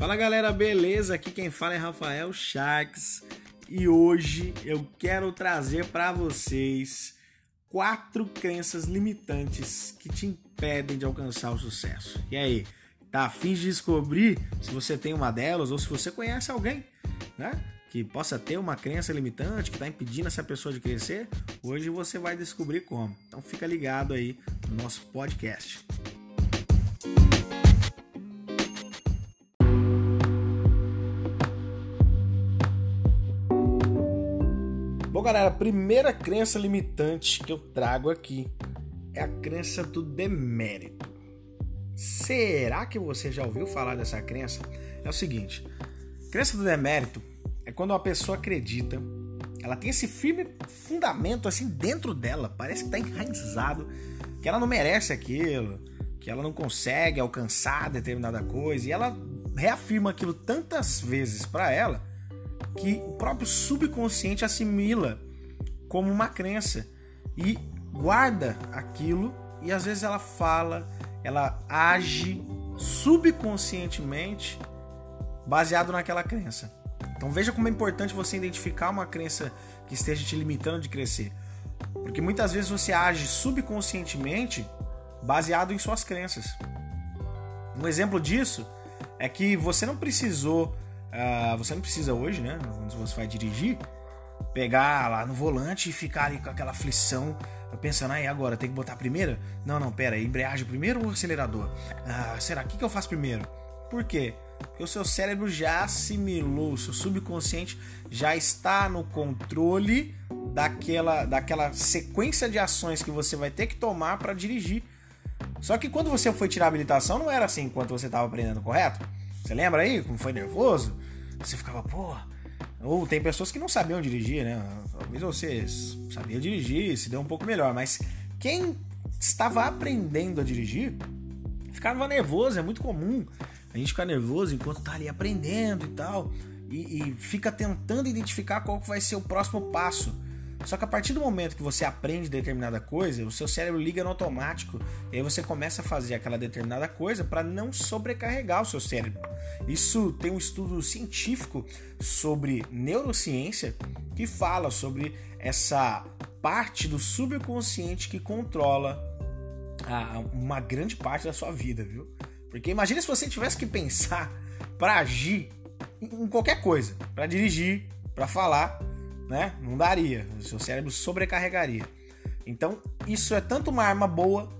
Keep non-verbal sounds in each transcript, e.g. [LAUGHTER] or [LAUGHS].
Fala galera, beleza? Aqui quem fala é Rafael Sharks e hoje eu quero trazer para vocês quatro crenças limitantes que te impedem de alcançar o sucesso. E aí, tá afim de descobrir se você tem uma delas ou se você conhece alguém, né? Que possa ter uma crença limitante que está impedindo essa pessoa de crescer? Hoje você vai descobrir como. Então fica ligado aí no nosso podcast. Bom, galera, a primeira crença limitante que eu trago aqui é a crença do demérito. Será que você já ouviu falar dessa crença? É o seguinte: crença do demérito é quando uma pessoa acredita, ela tem esse firme fundamento assim dentro dela, parece que está enraizado, que ela não merece aquilo, que ela não consegue alcançar determinada coisa, e ela reafirma aquilo tantas vezes para ela que o próprio subconsciente assimila como uma crença e guarda aquilo e às vezes ela fala, ela age subconscientemente baseado naquela crença. Então veja como é importante você identificar uma crença que esteja te limitando de crescer. Porque muitas vezes você age subconscientemente baseado em suas crenças. Um exemplo disso é que você não precisou Uh, você não precisa hoje, né? Quando você vai dirigir, pegar lá no volante e ficar ali com aquela aflição, pensando, aí agora tem que botar primeiro? Não, não, pera, embreagem primeiro ou acelerador? Uh, será que, que eu faço primeiro? Por quê? Porque o seu cérebro já assimilou, o seu subconsciente já está no controle daquela, daquela sequência de ações que você vai ter que tomar para dirigir. Só que quando você foi tirar a habilitação, não era assim enquanto você estava aprendendo, correto? Você lembra aí como foi nervoso? Você ficava, pô. Ou tem pessoas que não sabiam dirigir, né? Talvez você sabia dirigir, se deu um pouco melhor, mas quem estava aprendendo a dirigir ficava nervoso, é muito comum a gente ficar nervoso enquanto tá ali aprendendo e tal, e, e fica tentando identificar qual vai ser o próximo passo. Só que a partir do momento que você aprende determinada coisa, o seu cérebro liga no automático e aí você começa a fazer aquela determinada coisa para não sobrecarregar o seu cérebro. Isso tem um estudo científico sobre neurociência que fala sobre essa parte do subconsciente que controla a, uma grande parte da sua vida, viu? Porque imagine se você tivesse que pensar para agir em qualquer coisa, para dirigir, para falar, né? Não daria. O seu cérebro sobrecarregaria. Então, isso é tanto uma arma boa,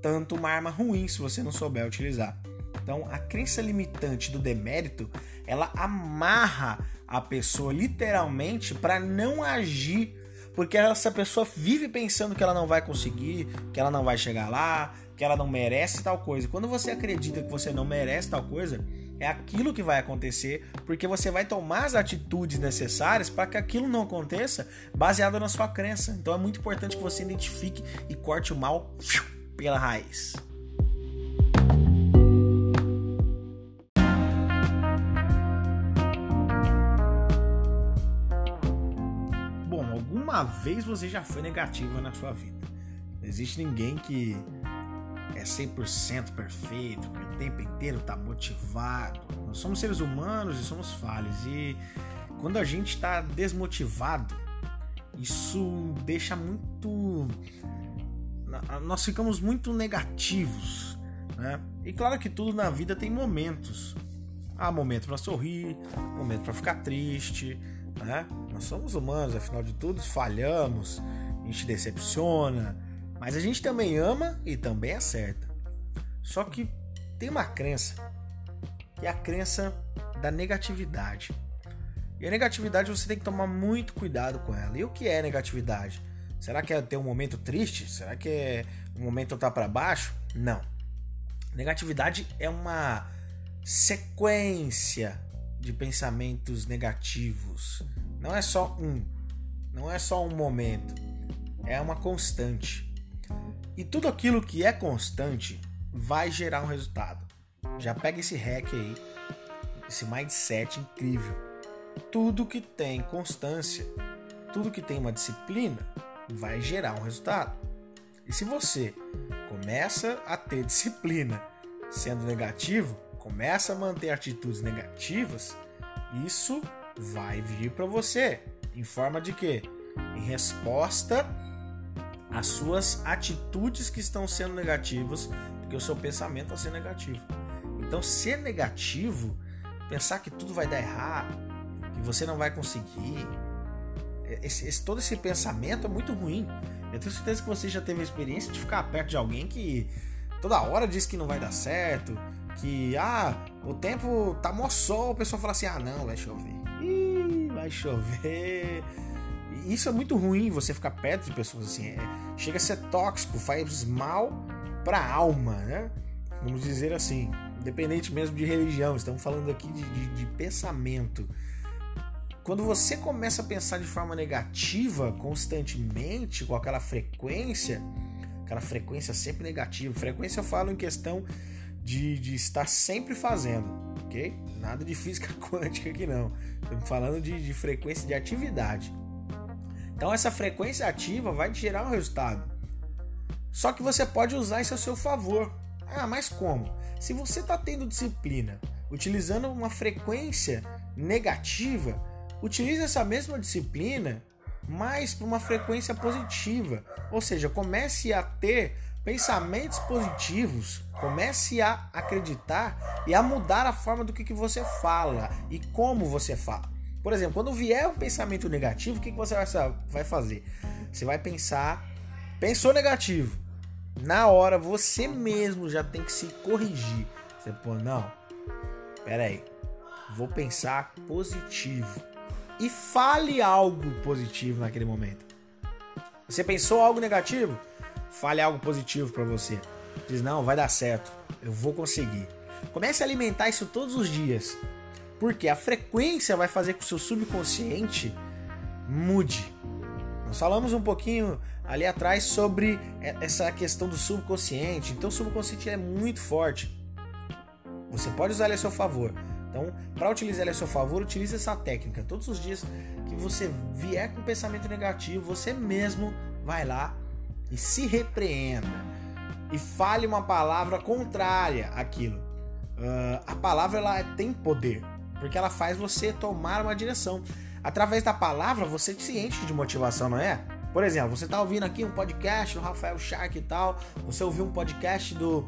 tanto uma arma ruim se você não souber utilizar. Então, a crença limitante do demérito, ela amarra a pessoa literalmente para não agir, porque essa pessoa vive pensando que ela não vai conseguir, que ela não vai chegar lá, que ela não merece tal coisa. Quando você acredita que você não merece tal coisa, é aquilo que vai acontecer, porque você vai tomar as atitudes necessárias para que aquilo não aconteça, baseado na sua crença. Então é muito importante que você identifique e corte o mal pela raiz. Bom, alguma vez você já foi negativa na sua vida. Não existe ninguém que é 100% perfeito, que o tempo inteiro está motivado. Nós somos seres humanos e somos falhos. E quando a gente está desmotivado, isso deixa muito. Nós ficamos muito negativos. Né? E claro que tudo na vida tem momentos. Há momento para sorrir, momento para ficar triste. Né? Nós somos humanos, afinal de tudo, falhamos, a gente decepciona, mas a gente também ama e também acerta. Só que tem uma crença, que é a crença da negatividade. E a negatividade você tem que tomar muito cuidado com ela. E o que é negatividade? Será que é ter um momento triste? Será que é um momento estar para baixo? Não. Negatividade é uma sequência de pensamentos negativos. Não é só um, não é só um momento, é uma constante. E tudo aquilo que é constante vai gerar um resultado. Já pega esse hack aí, esse mindset incrível. Tudo que tem constância, tudo que tem uma disciplina, vai gerar um resultado. E se você começa a ter [LAUGHS] disciplina sendo negativo, começa a manter atitudes negativas, isso vai vir para você em forma de quê? Em resposta às suas atitudes que estão sendo negativas, porque o seu pensamento está sendo negativo. Então, ser negativo, pensar que tudo vai dar errado, que você não vai conseguir, esse, esse, todo esse pensamento é muito ruim. Eu tenho certeza que você já teve a experiência de ficar perto de alguém que toda hora diz que não vai dar certo, que ah, o tempo tá mó sol, o pessoal fala assim: "Ah, não, vai chover". Ih, vai chover. Isso é muito ruim você ficar perto de pessoas assim, é, chega a ser tóxico, faz mal para a alma, né? Vamos dizer assim, independente mesmo de religião, estamos falando aqui de, de, de pensamento. Quando você começa a pensar de forma negativa constantemente, com aquela frequência, aquela frequência sempre negativa, frequência eu falo em questão de, de estar sempre fazendo, ok? Nada de física [LAUGHS] quântica aqui não. Estamos falando de, de frequência de atividade. Então essa frequência ativa vai te gerar um resultado. Só que você pode usar isso a seu favor. Ah, mas como? Se você está tendo disciplina, utilizando uma frequência negativa, utilize essa mesma disciplina mais para uma frequência positiva. Ou seja, comece a ter pensamentos positivos, comece a acreditar e a mudar a forma do que, que você fala e como você fala. Por exemplo, quando vier um pensamento negativo, o que, que você vai fazer? Você vai pensar, pensou negativo. Na hora, você mesmo já tem que se corrigir. Você pô, não, pera aí, vou pensar positivo e fale algo positivo naquele momento. Você pensou algo negativo? Fale algo positivo para você. Diz: "Não, vai dar certo. Eu vou conseguir". Comece a alimentar isso todos os dias. Porque a frequência vai fazer com que o seu subconsciente mude. Nós falamos um pouquinho ali atrás sobre essa questão do subconsciente. Então o subconsciente é muito forte. Você pode usar ele a seu favor. Então, para utilizar ele a seu favor, utilize essa técnica. Todos os dias que você vier com pensamento negativo, você mesmo vai lá e se repreenda e fale uma palavra contrária àquilo. Uh, a palavra ela tem poder porque ela faz você tomar uma direção. Através da palavra você se enche de motivação, não é? Por exemplo, você está ouvindo aqui um podcast do Rafael Shark e tal, você ouviu um podcast do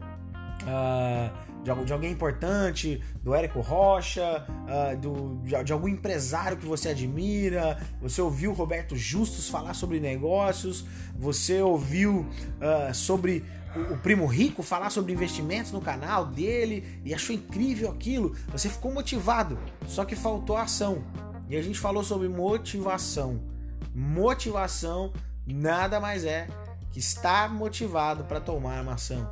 uh, de, de alguém importante, do Érico Rocha, uh, do, de, de, algum empresário que você admira, você ouviu Roberto Justus falar sobre negócios, você ouviu uh, sobre o, o, Primo Rico falar sobre investimentos no canal dele e achou incrível aquilo, você ficou motivado, só que faltou ação. E a gente falou sobre motivação. Motivação nada mais é que estar motivado para tomar uma ação.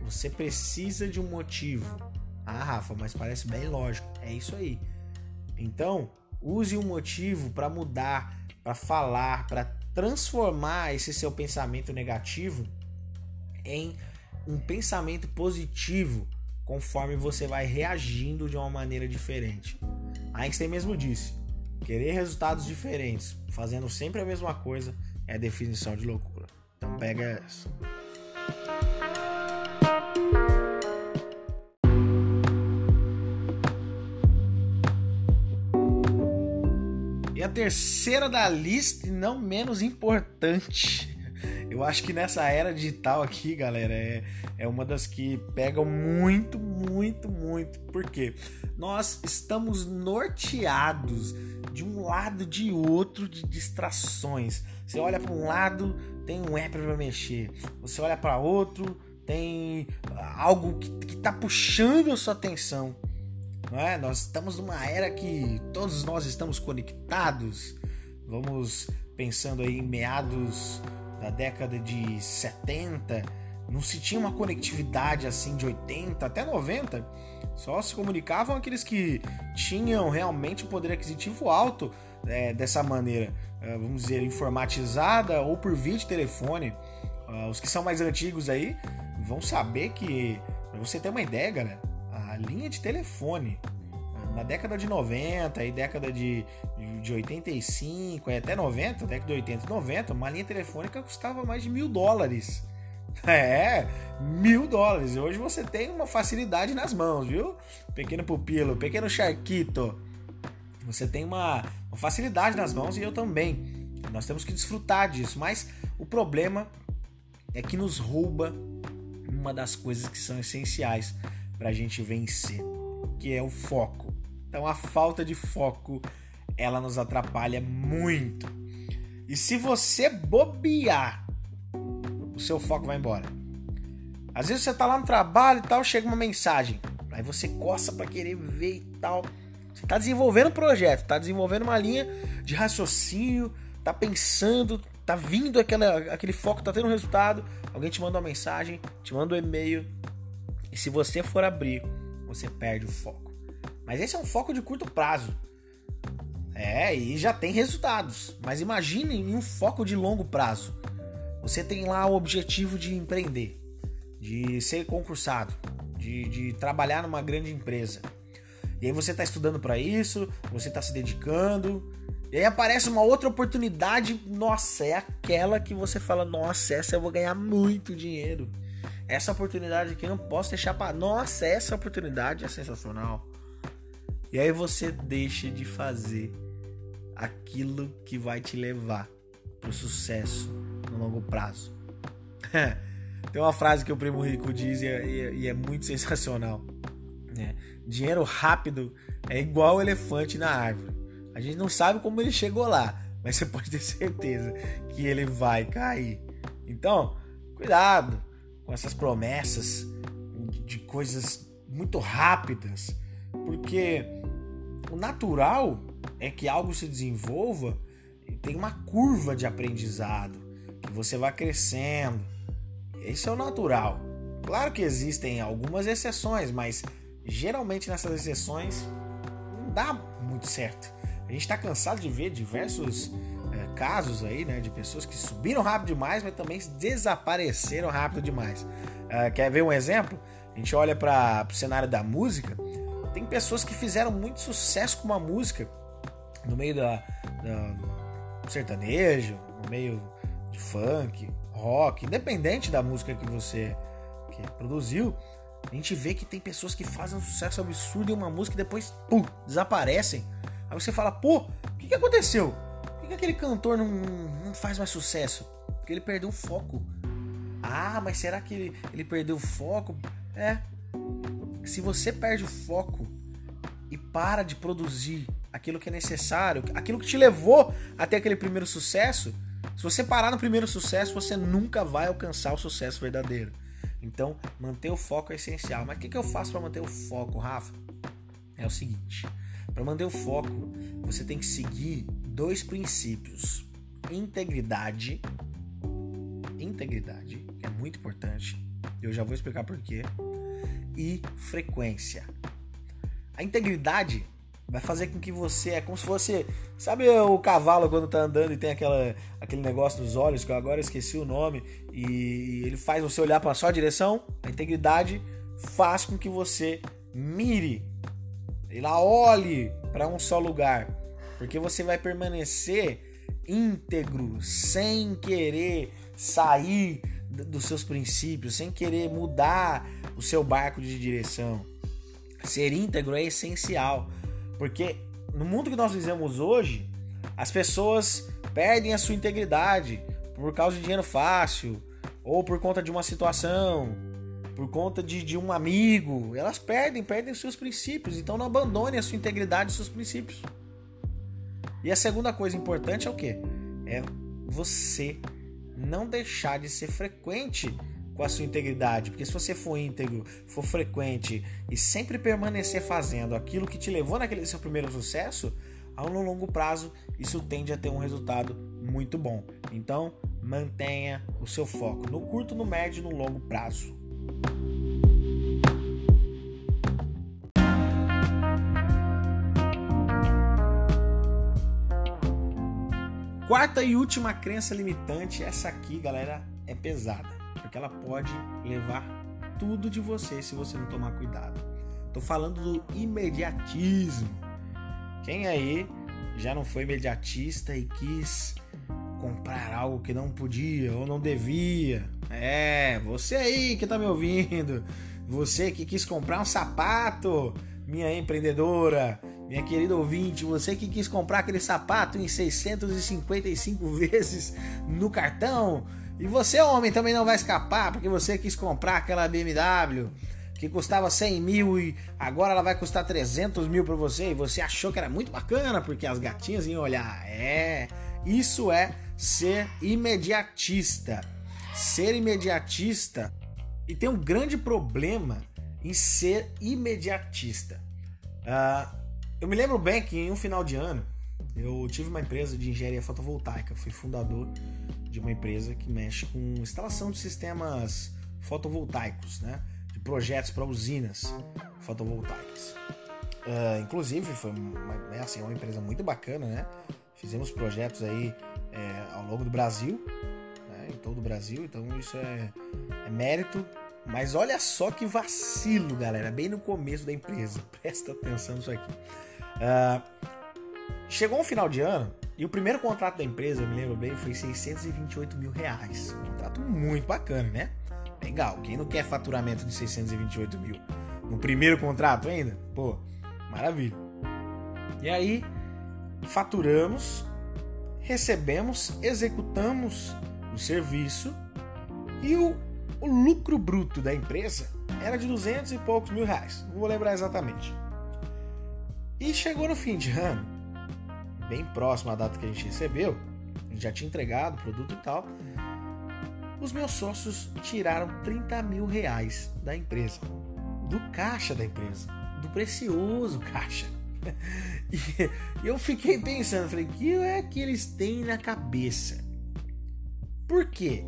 Você precisa de um motivo. Ah, Rafa, mas parece bem lógico. É isso aí. Então, use um motivo para mudar, para falar, para transformar esse seu pensamento negativo em um pensamento positivo, conforme você vai reagindo de uma maneira diferente. Einstein mesmo disse: querer resultados diferentes, fazendo sempre a mesma coisa, é definição de loucura. Então pega essa. a terceira da lista, e não menos importante. Eu acho que nessa era digital aqui, galera, é, é uma das que pegam muito, muito, muito. Porque nós estamos norteados de um lado de outro de distrações. Você olha para um lado, tem um app para mexer. Você olha para outro, tem algo que está puxando a sua atenção. Não é? Nós estamos numa era que todos nós estamos conectados. Vamos pensando aí em meados da década de 70, não se tinha uma conectividade assim de 80 até 90. Só se comunicavam aqueles que tinham realmente um poder aquisitivo alto é, dessa maneira, é, vamos dizer, informatizada ou por vídeo telefone. Uh, os que são mais antigos aí vão saber que, pra você ter uma ideia, galera, linha de telefone. Na década de 90 e década de, de 85 e até 90, década de 80 e 90, uma linha telefônica custava mais de mil dólares. [LAUGHS] É, mil dólares. Hoje você tem uma facilidade nas mãos, viu? Pequeno pupilo, pequeno charquito. Você tem uma, uma facilidade nas mãos e eu também. Nós temos que desfrutar disso. Mas o problema é que nos rouba uma das coisas que são essenciais para a gente vencer, que é o foco. Então a falta de foco ela nos atrapalha muito. E se você bobear, o seu foco vai embora. Às vezes você tá lá no trabalho e tal, chega uma mensagem, aí você coça para querer ver e tal. Você tá desenvolvendo um projeto, tá desenvolvendo uma linha de raciocínio, tá pensando, tá vindo aquela, aquele foco, tá tendo um resultado. Alguém te manda uma mensagem, te manda um e-mail. E se você for abrir, você perde o foco. Mas esse é um foco de curto prazo. É, e já tem resultados. Mas imagine um foco de longo prazo. Você tem lá o objetivo de empreender de ser concursado, de, de trabalhar numa grande empresa. E aí você está estudando para isso, você está se dedicando, e aí aparece uma outra oportunidade, nossa, é aquela que você fala, nossa, essa eu vou ganhar muito dinheiro. Essa oportunidade aqui não posso deixar para, nossa, essa oportunidade é sensacional. E aí você deixa de fazer aquilo que vai te levar para o sucesso no longo prazo. [LAUGHS] Tem uma frase que o Primo Rico diz e é, e é muito [LAUGHS] sensacional. Né? Dinheiro rápido é igual elefante na árvore. A gente não sabe como ele chegou lá, mas você [LAUGHS] pode ter certeza que ele vai cair. Então, cuidado com essas promessas de coisas muito rápidas, porque o natural é que algo se desenvolva e tem uma curva de aprendizado, que você vai crescendo, isso é o natural. Claro que existem algumas exceções, mas geralmente nessas exceções não dá muito certo. A gente está cansado de ver diversos é, casos aí, né, de pessoas que subiram rápido demais, mas também desapareceram rápido demais. É, quer ver um exemplo? A gente olha para o cenário da música. Tem pessoas que fizeram muito sucesso com uma música no meio da, da sertanejo, no meio de funk, rock, independente da música que você que produziu, a gente vê que tem pessoas que fazem um sucesso absurdo em uma música e depois, pum, desaparecem. Aí você fala, pô, o que, que aconteceu? Por que, que aquele cantor não, não faz mais sucesso? Porque ele perdeu o foco. Ah, mas será que ele, ele perdeu o foco? É. Se você perde o foco e para de produzir aquilo que é necessário, aquilo que te levou até aquele primeiro sucesso, se você parar no primeiro sucesso, você nunca vai alcançar o sucesso verdadeiro. Então, manter o foco é essencial. Mas o que, que eu faço para manter o foco, Rafa? É o seguinte: para manter o foco, você tem que seguir dois princípios: integridade, integridade, que é muito importante. Eu já vou explicar por quê. E frequência. A integridade vai fazer com que você é como se fosse, sabe o cavalo quando tá andando e tem aquela aquele negócio nos olhos que eu agora esqueci o nome e ele faz você olhar para só direção. A integridade faz com que você mire, ela olhe para um só lugar, porque você vai permanecer íntegro, sem querer sair dos seus princípios, sem querer mudar o seu barco de direção. Ser íntegro é essencial porque no mundo que nós vivemos hoje, as pessoas perdem a sua integridade por causa de dinheiro fácil, ou por conta de uma situação, por conta de, de um amigo. Elas perdem, perdem seus princípios. Então não abandone a sua integridade e seus princípios. E a segunda coisa importante é o que? É você não deixar de ser frequente com a sua integridade, porque se você for íntegro, for frequente e sempre permanecer fazendo aquilo que te levou naquele seu primeiro sucesso, ao longo prazo isso tende a ter um resultado muito bom. Então, mantenha o seu foco no curto, no médio e no longo prazo. Quarta e última crença limitante, essa aqui, galera, é pesada porque ela pode levar tudo de você se você não tomar cuidado. Tô falando do imediatismo. Quem aí já não foi imediatista e quis comprar algo que não podia ou não devia? É, você aí que tá me ouvindo, você que quis comprar um sapato, minha empreendedora, minha querida ouvinte, você que quis comprar aquele sapato em 655 [LAUGHS] vezes no cartão, e você, homem, também não vai escapar porque você quis comprar aquela BMW que custava 100 mil e agora ela vai custar 300 mil para você e você achou que era muito bacana porque as gatinhas iam olhar. É, isso é ser imediatista. Ser imediatista e tem um grande problema em ser imediatista. Uh, eu me lembro bem que em um final de ano eu tive uma empresa de engenharia fotovoltaica, fui fundador de uma empresa que mexe com instalação de sistemas fotovoltaicos, né? De projetos para usinas fotovoltaicas. Uh, inclusive foi uma, é assim, uma empresa muito bacana, né? Fizemos projetos aí é, ao longo do Brasil, né? em todo o Brasil, então isso é, é mérito. Mas olha só que vacilo, galera, bem no começo da empresa. [LAUGHS] Presta atenção nisso aqui. Uh, chegou um final de ano e o primeiro contrato da empresa, eu me lembro bem, foi 628 mil reais. Um contrato muito bacana, né? Legal. Quem não quer faturamento de 628 mil no primeiro contrato ainda? Pô, maravilha. E aí, faturamos, recebemos, executamos o serviço e o, o lucro bruto da empresa era de 200 e poucos mil reais. Não vou lembrar exatamente. E chegou no fim de ano, bem próximo à data que a gente recebeu, a gente já tinha entregado o produto e tal. Os meus sócios tiraram 30 mil reais da empresa, do caixa da empresa, do precioso caixa. [LAUGHS] E eu fiquei pensando, falei, o que é que eles têm na cabeça? Por quê?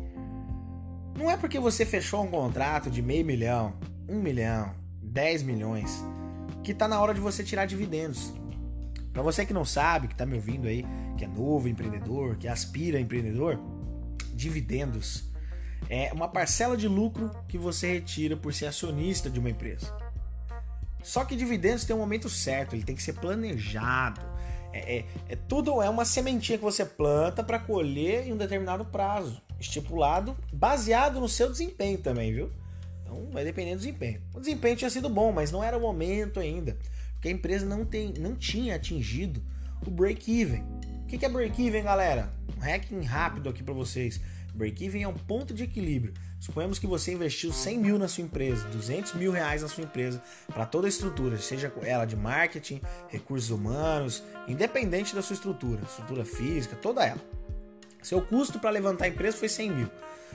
Não é porque você fechou um contrato de meio milhão, um milhão, dez milhões que tá na hora de você tirar dividendos. Para você que não sabe, que tá me ouvindo aí, que é novo empreendedor, que aspira a empreendedor, dividendos é uma parcela de lucro que você retira por ser acionista de uma empresa. Só que dividendos tem um momento certo, ele tem que ser planejado. É, é, é tudo é uma sementinha que você planta para colher em um determinado prazo, estipulado, baseado no seu desempenho também, viu? Então vai depender do desempenho. O desempenho tinha sido bom, mas não era o momento ainda, porque a empresa não, tem, não tinha atingido o break-even. O que é break-even, galera? Um hacking rápido aqui para vocês. Break-even é um ponto de equilíbrio. Suponhamos que você investiu 100 mil na sua empresa, 200 mil reais na sua empresa, para toda a estrutura, seja ela de marketing, recursos humanos, independente da sua estrutura, estrutura física, toda ela. Seu custo para levantar a empresa foi 100 mil.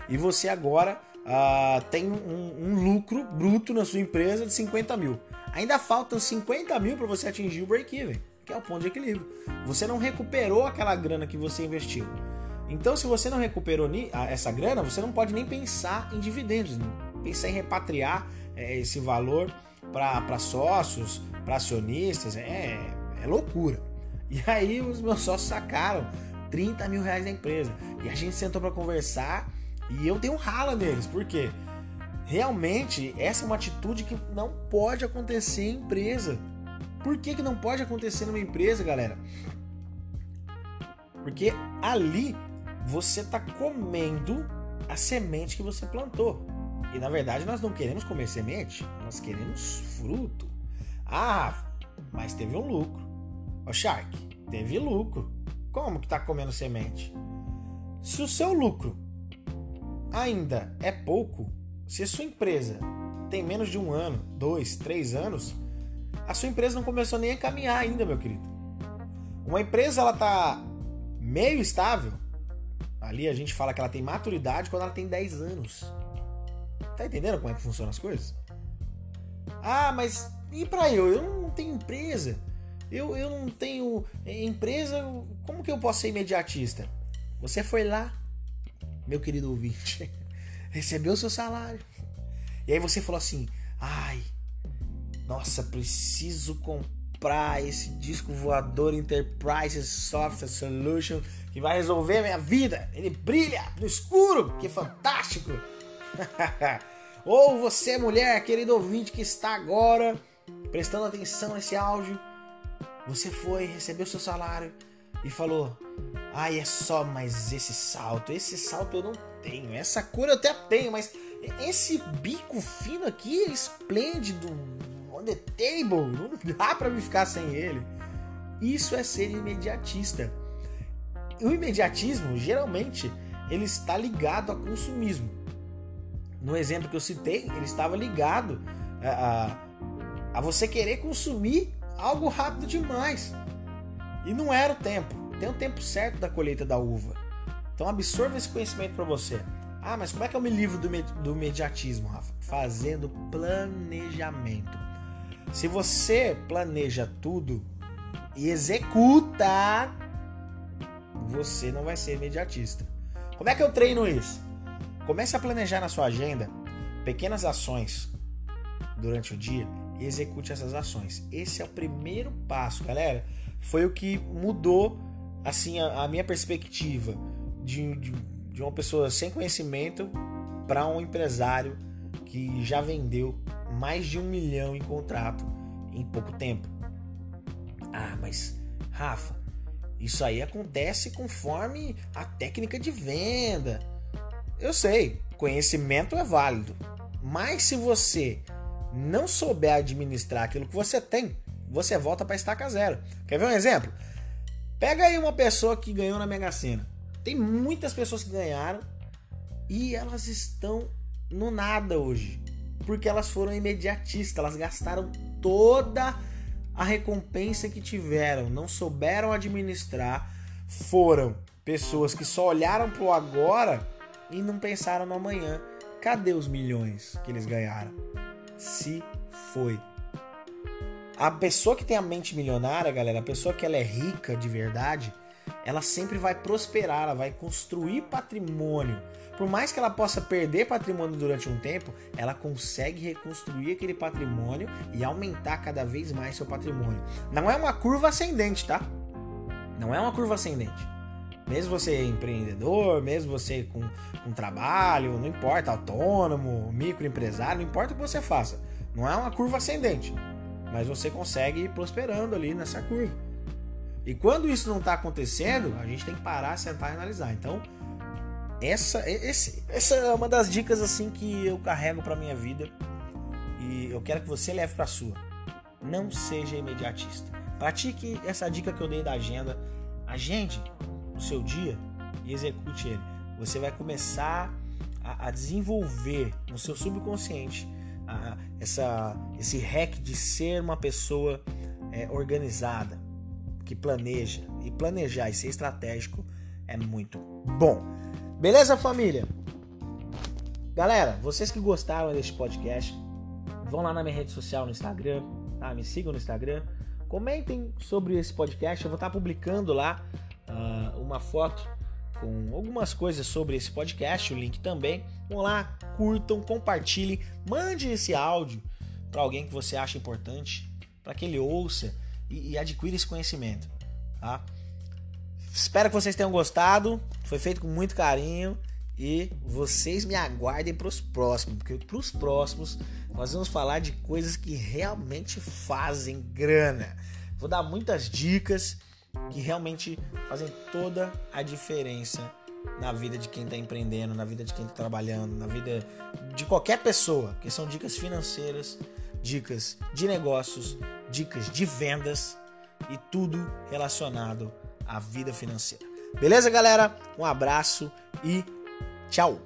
E você agora uh, tem um, um, lucro bruto na sua empresa de 50 mil. Ainda faltam 50 mil para você atingir o break-even, que é o ponto de equilíbrio. Você não recuperou aquela grana que você investiu. Então, se você não recuperou essa grana, você não pode nem pensar em dividendos, pensar em repatriar é, esse valor para sócios, para acionistas, é, é loucura. E aí os meus sócios sacaram 30 mil reais da empresa. E a gente sentou para conversar e eu dei um rala neles, porque realmente essa é uma atitude que não pode acontecer em empresa. Por que, que não pode acontecer numa empresa, galera? Porque ali você está comendo a semente que você plantou. E na verdade nós não queremos comer semente, nós queremos fruto. Ah, mas teve um lucro. Ô Shark, teve lucro. Como que tá comendo semente? Se o seu lucro ainda é pouco, se a sua empresa tem menos de um ano, dois, três anos, a sua empresa não começou nem a caminhar ainda, meu querido. Uma empresa ela tá meio estável, ali a gente fala que ela tem maturidade quando ela tem 10 anos. Tá entendendo como é que funcionam as coisas? Ah, mas e para eu? Eu não tenho empresa. Eu, eu não tenho empresa. Como que eu posso ser imediatista? Você foi lá, meu querido ouvinte, [LAUGHS] recebeu o seu salário. E aí você falou assim: ai, nossa, preciso comprar esse disco voador Enterprise Software Solution que vai resolver minha vida. Ele brilha no escuro, que fantástico! [LAUGHS] Ou você, mulher, querido ouvinte que está agora prestando atenção nesse áudio, você foi, recebeu seu salário e falou: Ai, é só mais esse salto. Esse salto eu não tenho, essa cor eu até tenho, mas esse bico fino aqui é esplêndido, on the table, não dá para me ficar sem ele. Isso é ser imediatista. O imediatismo, geralmente, ele está ligado a consumismo. No exemplo que eu citei, ele estava ligado a, a, a você querer consumir algo rápido demais. E não era o tempo. Tem o tempo certo da colheita da uva. Então absorva esse conhecimento para você. Ah, mas como é que eu me livro do, do mediatismo, Rafa? Fazendo planejamento. Se você planeja tudo e executa, você não vai ser imediatista. Como é que eu treino isso? Comece a planejar na sua agenda pequenas ações durante o dia e execute essas ações. Esse é o primeiro passo, galera. Foi o que mudou assim a, a minha perspectiva de, de, de uma pessoa sem conhecimento para um empresário que já vendeu mais de um milhão em contrato em pouco tempo. Ah, mas Rafa, isso aí acontece conforme a técnica de venda. Eu sei, conhecimento é válido, mas se você não souber administrar aquilo que você tem, você volta para estaca zero. Quer ver um exemplo? Pega aí uma pessoa que ganhou na Mega Sena. Tem muitas pessoas que ganharam e elas estão no nada hoje, porque elas foram imediatistas, elas gastaram toda a recompensa que tiveram, não souberam administrar, foram pessoas que só olharam pro agora e não pensaram no amanhã. Cadê os milhões que eles ganharam? Se foi. A pessoa que tem a mente milionária, galera, a pessoa que ela é rica de verdade, ela sempre vai prosperar, ela vai construir patrimônio. Por mais que ela possa perder patrimônio durante um tempo, ela consegue reconstruir aquele patrimônio e aumentar cada vez mais seu patrimônio. Não é uma curva ascendente, tá? Não é uma curva ascendente. Mesmo você empreendedor, mesmo você com, com trabalho, não importa, autônomo, microempresário, não importa o que você faça. Não é uma curva ascendente mas você consegue ir prosperando ali nessa curva. E quando isso não está acontecendo, a gente tem que parar, sentar e analisar. Então, essa, esse, essa é uma das dicas assim que eu carrego para minha vida e eu quero que você leve para sua. Não seja imediatista. Pratique essa dica que eu dei da agenda. Agende o seu dia e execute ele. Você vai começar a, a desenvolver no seu subconsciente a, essa, esse hack de ser uma pessoa é, organizada, que planeja. E planejar e ser estratégico é muito bom. Beleza, família? Galera, vocês que gostaram deste podcast, vão lá na minha rede social no Instagram, tá? Me sigam no Instagram. Comentem sobre esse podcast. Eu vou estar publicando lá uh, uma foto com algumas coisas sobre esse podcast, o link também. Vão lá, curtam, compartilhem, mande esse áudio para alguém que você acha importante, para que ele ouça e, e adquira esse conhecimento, tá? Espero que vocês tenham gostado. Foi feito com muito carinho e vocês me aguardem para os próximos, porque para os próximos nós vamos falar de coisas que realmente fazem grana. Vou dar muitas dicas que realmente fazem toda a diferença na vida de quem está empreendendo, na vida de quem está trabalhando, na vida de qualquer pessoa, que são dicas financeiras, dicas de negócios, dicas de vendas e tudo relacionado à vida financeira. Beleza, galera? Um abraço e tchau!